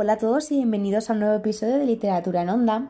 Hola a todos y bienvenidos a un nuevo episodio de Literatura en Onda.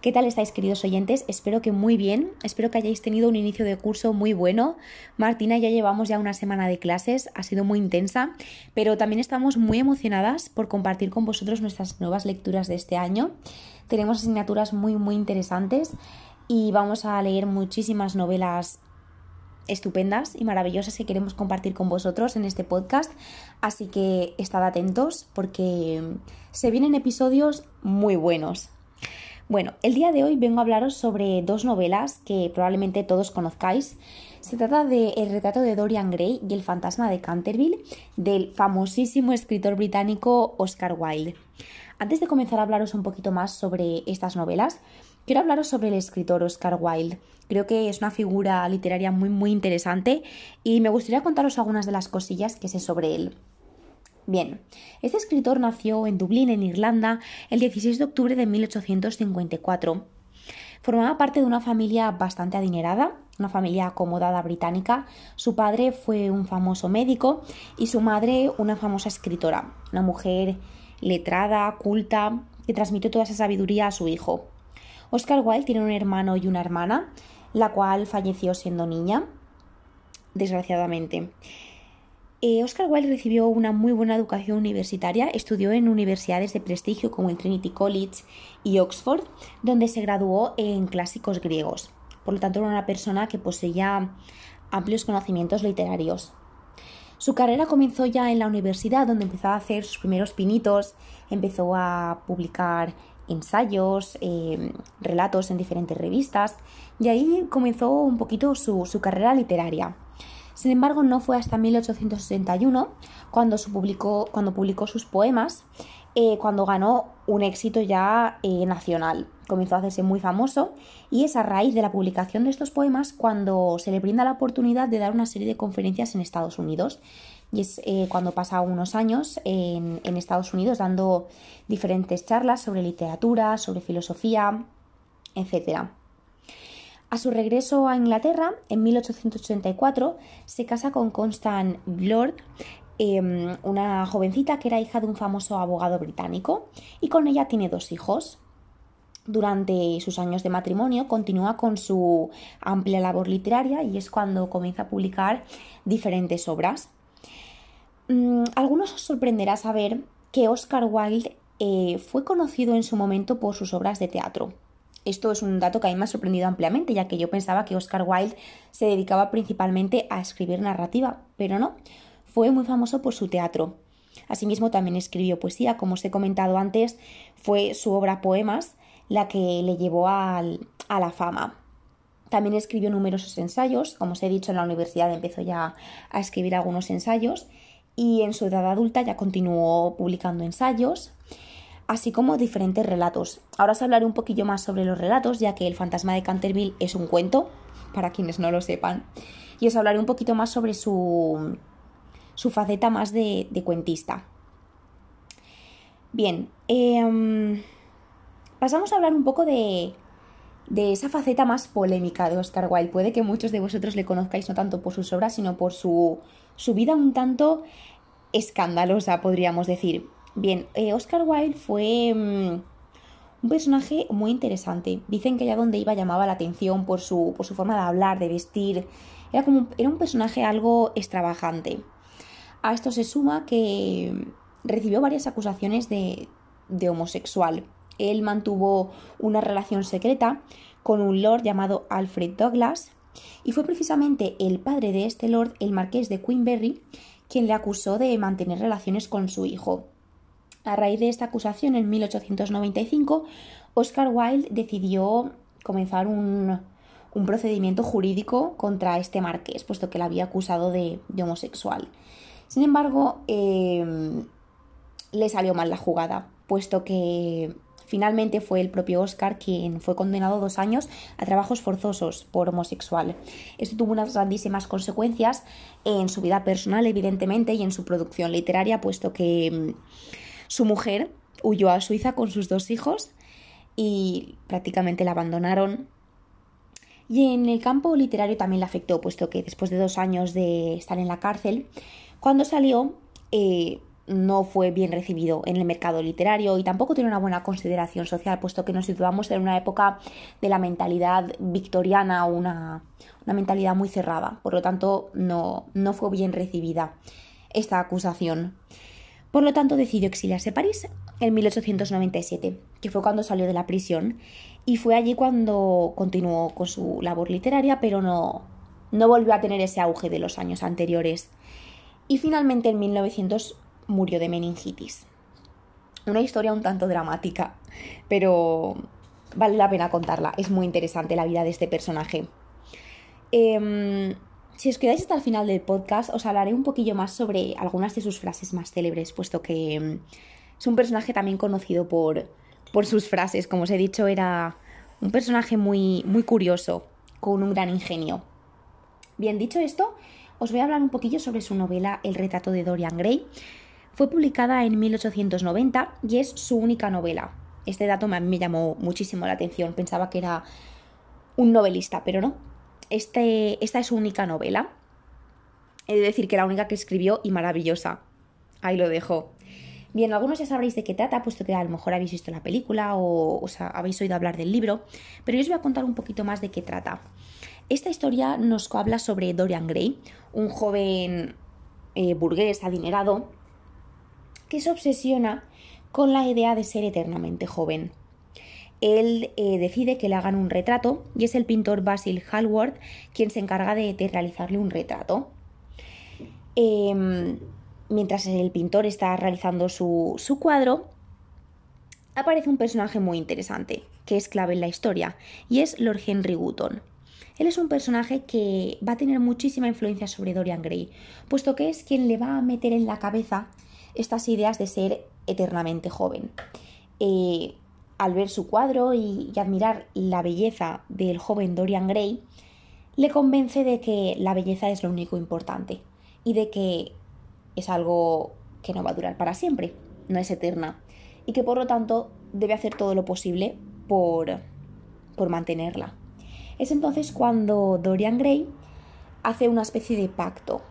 ¿Qué tal estáis queridos oyentes? Espero que muy bien, espero que hayáis tenido un inicio de curso muy bueno. Martina, ya llevamos ya una semana de clases, ha sido muy intensa, pero también estamos muy emocionadas por compartir con vosotros nuestras nuevas lecturas de este año. Tenemos asignaturas muy muy interesantes y vamos a leer muchísimas novelas estupendas y maravillosas que queremos compartir con vosotros en este podcast. Así que estad atentos porque se vienen episodios muy buenos. Bueno, el día de hoy vengo a hablaros sobre dos novelas que probablemente todos conozcáis. Se trata de El retrato de Dorian Gray y El fantasma de Canterville del famosísimo escritor británico Oscar Wilde. Antes de comenzar a hablaros un poquito más sobre estas novelas, quiero hablaros sobre el escritor Oscar Wilde. Creo que es una figura literaria muy muy interesante y me gustaría contaros algunas de las cosillas que sé sobre él. Bien, este escritor nació en Dublín, en Irlanda, el 16 de octubre de 1854. Formaba parte de una familia bastante adinerada, una familia acomodada británica. Su padre fue un famoso médico y su madre una famosa escritora, una mujer letrada, culta, que transmitió toda esa sabiduría a su hijo. Oscar Wilde tiene un hermano y una hermana, la cual falleció siendo niña, desgraciadamente. Eh, Oscar Wilde recibió una muy buena educación universitaria, estudió en universidades de prestigio como el Trinity College y Oxford, donde se graduó en clásicos griegos. Por lo tanto, era una persona que poseía amplios conocimientos literarios. Su carrera comenzó ya en la universidad, donde empezó a hacer sus primeros pinitos, empezó a publicar ensayos, eh, relatos en diferentes revistas, y ahí comenzó un poquito su, carrera literaria. Sin embargo, no fue hasta 1861 cuando, publicó, cuando publicó sus poemas, eh, cuando ganó un éxito ya eh, nacional. Comenzó a hacerse muy famoso y es a raíz de la publicación de estos poemas cuando se le brinda la oportunidad de dar una serie de conferencias en Estados Unidos y es eh, cuando pasa unos años en, Estados Unidos dando diferentes charlas sobre literatura, sobre filosofía, etc. A su regreso a Inglaterra, en 1884, se casa con Constance Lord, em, una jovencita que era hija de un famoso abogado británico, y con ella tiene dos hijos. Durante sus años de matrimonio continúa con su amplia labor literaria y es cuando comienza a publicar diferentes obras. Mm, algunos os sorprenderá saber que Oscar Wilde eh, fue conocido en su momento por sus obras de teatro. Esto es un dato que a mí me ha sorprendido ampliamente, ya que yo pensaba que Oscar Wilde se dedicaba principalmente a escribir narrativa, pero no, fue muy famoso por su teatro. Asimismo, también escribió poesía, como os he comentado antes, fue su obra Poemas la que le llevó a la fama. También escribió numerosos ensayos, como os he dicho, en la universidad empezó ya a escribir algunos ensayos y en su edad adulta ya continuó publicando ensayos, así como diferentes relatos. Ahora os hablaré un poquillo más sobre los relatos, ya que El fantasma de Canterville es un cuento, para quienes no lo sepan, y os hablaré un poquito más sobre su, su faceta más de, cuentista. Bien, em, pasamos a hablar un poco de, de esa faceta más polémica de Oscar Wilde. Puede que muchos de vosotros le conozcáis no tanto por sus obras, sino por su, su vida un tanto escandalosa, podríamos decir. Bien, eh, Oscar Wilde fue mm, un personaje muy interesante. Dicen que allá donde iba llamaba la atención por su, por su forma de hablar, de vestir. Era, como, era un personaje algo extravagante. A esto se suma que recibió varias acusaciones de, de homosexual. Él mantuvo una relación secreta con un lord llamado Alfred Douglas y fue precisamente el padre de este lord, el marqués de Queenberry, quien le acusó de mantener relaciones con su hijo. A raíz de esta acusación, en 1895, Oscar Wilde decidió comenzar un, procedimiento jurídico contra este marqués, puesto que le había acusado de, homosexual. Sin embargo, em, le salió mal la jugada, puesto que Finalmente fue el propio Oscar quien fue condenado dos años a trabajos forzosos por homosexual. Esto tuvo unas grandísimas consecuencias en su vida personal, evidentemente, y en su producción literaria, puesto que mm, su mujer huyó a Suiza con sus dos hijos y prácticamente la abandonaron. Y en el campo literario también le afectó, puesto que después de dos años de estar en la cárcel, cuando salió, eh, no fue bien recibido en el mercado literario y tampoco tiene una buena consideración social, puesto que nos situamos en una época de la mentalidad victoriana, una, una mentalidad muy cerrada. Por lo tanto, no, no fue bien recibida esta acusación. Por lo tanto, decidió exiliarse a París en 1897, que fue cuando salió de la prisión, y fue allí cuando continuó con su labor literaria, pero no, no volvió a tener ese auge de los años anteriores. Y finalmente en 1900 murió de meningitis. Una historia un tanto dramática, pero vale la pena contarla. Es muy interesante la vida de este personaje. Em, si os quedáis hasta el final del podcast, os hablaré un poquillo más sobre algunas de sus frases más célebres, puesto que em, es un personaje también conocido por, por sus frases. Como os he dicho, era un personaje muy, muy curioso, con un gran ingenio. Bien, dicho esto, os voy a hablar un poquillo sobre su novela El retrato de Dorian Gray. Fue publicada en 1890 y es su única novela. Este dato me, me llamó muchísimo la atención. Pensaba que era un novelista, pero no. Este, esta es su única novela. He de decir que la única que escribió y maravillosa. Ahí lo dejo. Bien, algunos ya sabréis de qué trata, puesto que a lo mejor habéis visto la película o, o habéis oído hablar del libro, pero yo os voy a contar un poquito más de qué trata. Esta historia nos habla sobre Dorian Gray, un joven eh, burgués adinerado que se obsesiona con la idea de ser eternamente joven. Él eh, decide que le hagan un retrato y es el pintor Basil Hallward quien se encarga de, realizarle un retrato. Em, mientras el pintor está realizando su, su cuadro, aparece un personaje muy interesante, que es clave en la historia, y es Lord Henry Wotton. Él es un personaje que va a tener muchísima influencia sobre Dorian Gray, puesto que es quien le va a meter en la cabeza estas ideas de ser eternamente joven. Eh, al ver su cuadro y, y admirar la belleza del joven Dorian Gray, le convence de que la belleza es lo único importante y de que es algo que no va a durar para siempre, no es eterna, y que por lo tanto debe hacer todo lo posible por, por mantenerla. Es entonces cuando Dorian Gray hace una especie de pacto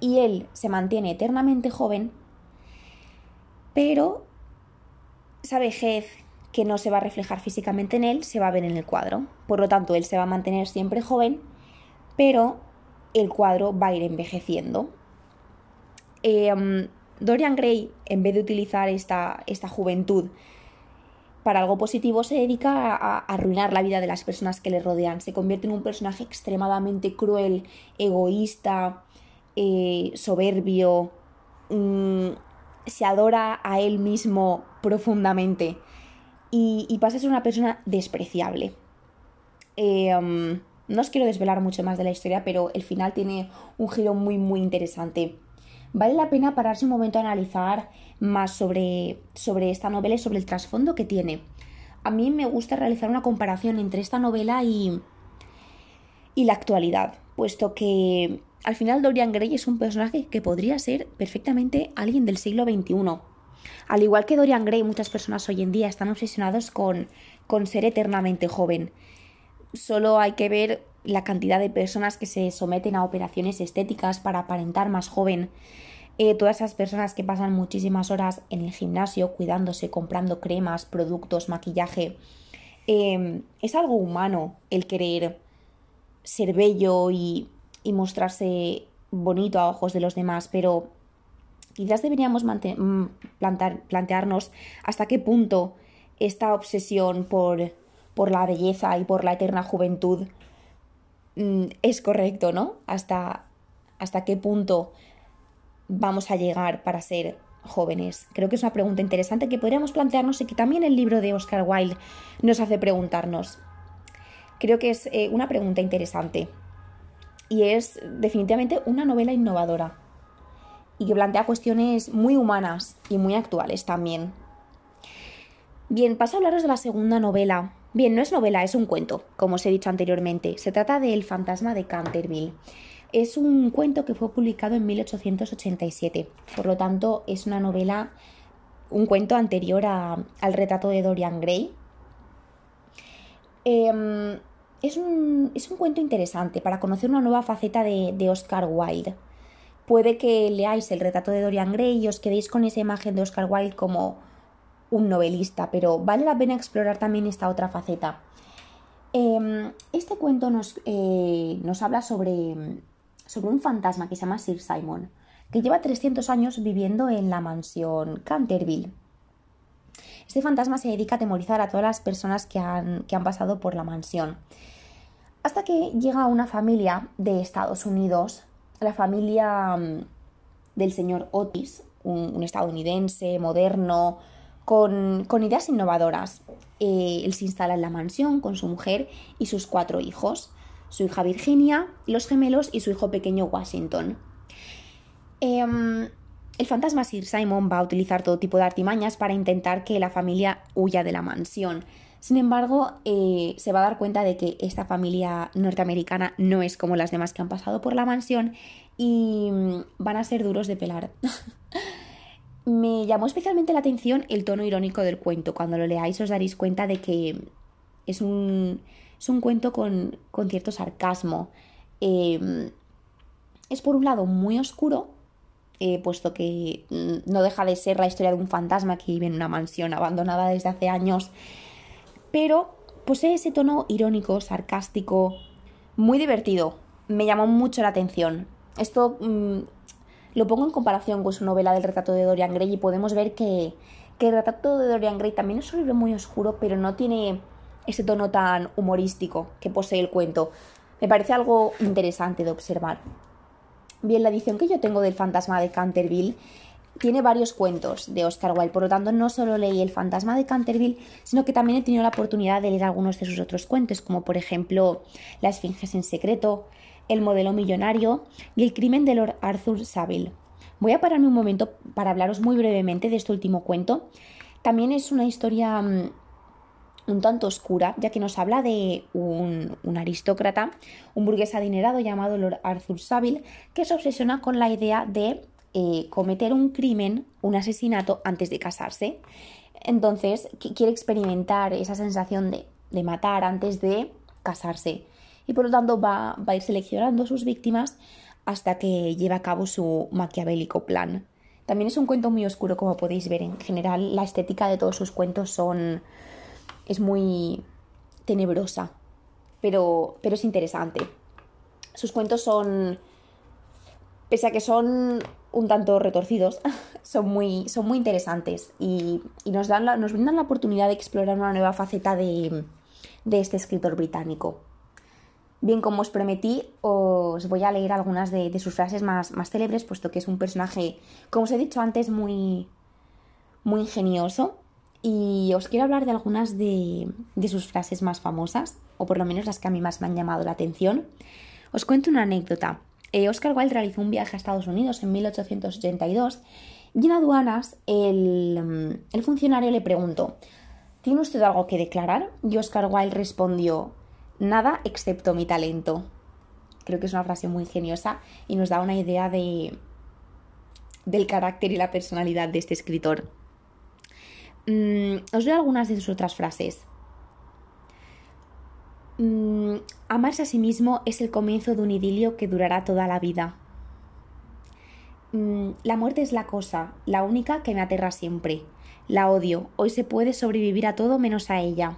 y él se mantiene eternamente joven, pero esa vejez que no se va a reflejar físicamente en él se va a ver en el cuadro. Por lo tanto, él se va a mantener siempre joven, pero el cuadro va a ir envejeciendo. Em, Dorian Gray, en vez de utilizar esta, esta juventud para algo positivo se dedica a, arruinar la vida de las personas que le rodean. Se convierte en un personaje extremadamente cruel, egoísta, eh, soberbio, mm, se adora a él mismo profundamente y, pasa a ser una persona despreciable. Eh, um, no os quiero desvelar mucho más de la historia, pero el final tiene un giro muy muy interesante. Vale la pena pararse un momento a analizar más sobre, sobre esta novela y sobre el trasfondo que tiene. A mí me gusta realizar una comparación entre esta novela y, y la actualidad, puesto que al final Dorian Gray es un personaje que podría ser perfectamente alguien del siglo XXI. Al igual que Dorian Gray, muchas personas hoy en día están obsesionados con, con ser eternamente joven. Solo hay que ver la cantidad de personas que se someten a operaciones estéticas para aparentar más joven. Eh, todas esas personas que pasan muchísimas horas en el gimnasio cuidándose, comprando cremas, productos, maquillaje. Em, es algo humano el querer ser bello y, y, mostrarse bonito a ojos de los demás, pero quizás deberíamos mm, plantearnos hasta qué punto esta obsesión por, por la belleza y por la eterna juventud Mm, es correcto, ¿no? Hasta, hasta qué punto vamos a llegar para ser jóvenes. Creo que es una pregunta interesante que podríamos plantearnos y que también el libro de Oscar Wilde nos hace preguntarnos. Creo que es eh, una pregunta interesante y es definitivamente una novela innovadora y que plantea cuestiones muy humanas y muy actuales también. Bien, paso a hablaros de la segunda novela Bien, no es novela, es un cuento, como os he dicho anteriormente. Se trata de El fantasma de Canterville. Es un cuento que fue publicado en 1887, por lo tanto es una novela, un cuento anterior al retrato de Dorian Gray. Em, es, un, cuento interesante para conocer una nueva faceta de, de Oscar Wilde, puede que leáis el retrato de Dorian Gray y os quedéis con esa imagen de Oscar Wilde como un novelista, pero vale la pena explorar también esta otra faceta. Em, este cuento nos, eh, nos habla sobre, sobre un fantasma que se llama Sir Simon, que lleva 300 años viviendo en la mansión Canterville. Este fantasma se dedica a atemorizar a todas las personas que han, que han pasado por la mansión. Hasta que llega una familia de Estados Unidos, la familia mm, del señor Otis, un, estadounidense moderno, con, ideas innovadoras. Eh, él se instala en la mansión con su mujer y sus cuatro hijos, su hija Virginia, los gemelos y su hijo pequeño Washington. Em, el fantasma Sir Simon va a utilizar todo tipo de artimañas para intentar que la familia huya de la mansión. Sin embargo, eh, se va a dar cuenta de que esta familia norteamericana no es como las demás que han pasado por la mansión y mm, van a ser duros de pelar. Me llamó especialmente la atención el tono irónico del cuento. Cuando lo leáis os daréis cuenta de que es un, cuento con, cierto sarcasmo. Em, es por un lado muy oscuro, eh, puesto que mm, no deja de ser la historia de un fantasma que vive en una mansión abandonada desde hace años pero posee ese tono irónico, sarcástico, muy divertido. Me llamó mucho la atención. Esto mm, lo pongo en comparación con su novela del retrato de Dorian Gray y podemos ver que, el retrato de Dorian Gray también es un libro muy oscuro, pero no tiene ese tono tan humorístico que posee el cuento. Me parece algo interesante de observar. Bien, la edición que yo tengo del fantasma de Canterville tiene varios cuentos de Oscar Wilde, por lo tanto no solo leí El fantasma de Canterville, sino que también he tenido la oportunidad de leer algunos de sus otros cuentos, como por ejemplo La Esfinges en secreto, El modelo millonario y El crimen de Lord Arthur Saville. Voy a pararme un momento para hablaros muy brevemente de este último cuento. También es una historia mm, un tanto oscura, ya que nos habla de un, aristócrata, un burgués adinerado llamado Lord Arthur Saville, que se obsesiona con la idea de eh, cometer un crimen, un asesinato antes de casarse. Entonces, quiere experimentar esa sensación de, de matar antes de casarse. Y por lo tanto va, va, a ir seleccionando sus víctimas hasta que lleva a cabo su maquiavélico plan. También es un cuento muy oscuro, como podéis ver. En general, la estética de todos sus cuentos son. Es muy tenebrosa. Pero, pero es interesante. Sus cuentos son. Pese a que son un tanto retorcidos, son muy, son muy interesantes y, nos, dan nos brindan la oportunidad de explorar una nueva faceta de, este escritor británico. Bien, como os prometí, os voy a leer algunas de, sus frases más, más, célebres, puesto que es un personaje, como os he dicho antes, muy, muy ingenioso. Y os quiero hablar de algunas de, sus frases más famosas, o por lo menos las que a mí más me han llamado la atención. Os cuento una anécdota. Eh, Oscar Wilde realizó un viaje a Estados Unidos en 1882 y en aduanas mm, el, funcionario le preguntó ¿Tiene usted algo que declarar? Y Oscar Wilde respondió Nada excepto mi talento. Creo que es una frase muy ingeniosa y nos da una idea de, del carácter y la personalidad de este escritor. Mm, os leo algunas de sus otras frases. Mm, amarse a sí mismo es el comienzo de un idilio que durará toda la vida. Mm, la muerte es la cosa, la única que me aterra siempre. La odio. Hoy se puede sobrevivir a todo menos a ella.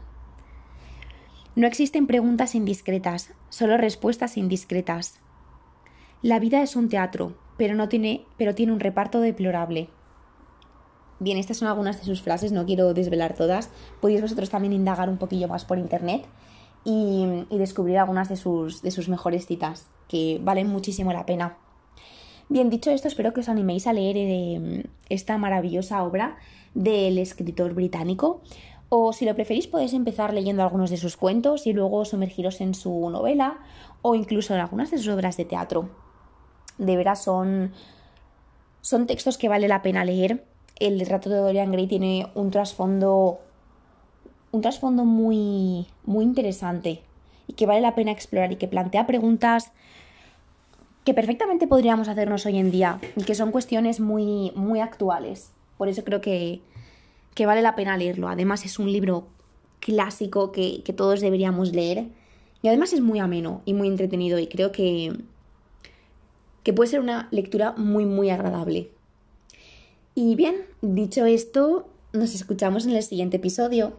No existen preguntas indiscretas, solo respuestas indiscretas. La vida es un teatro, pero no tiene, pero tiene un reparto deplorable. Bien, estas son algunas de sus frases, no quiero desvelar todas. Podéis vosotros también indagar un poquillo más por internet y, descubrir algunas de sus, de sus mejores citas, que valen muchísimo la pena. Bien, dicho esto, espero que os animéis a leer eh, esta maravillosa obra del escritor británico. O si lo preferís, podéis empezar leyendo algunos de sus cuentos y luego sumergiros en su novela o incluso en algunas de sus obras de teatro. De veras son, son textos que vale la pena leer. El retrato de Dorian Gray tiene un trasfondo un trasfondo muy, muy interesante y que vale la pena explorar y que plantea preguntas que perfectamente podríamos hacernos hoy en día y que son cuestiones muy, muy actuales. Por eso creo que, que vale la pena leerlo. Además es un libro clásico que, que todos deberíamos leer y además es muy ameno y muy entretenido y creo que, que puede ser una lectura muy, muy agradable. Y bien, dicho esto, nos escuchamos en el siguiente episodio.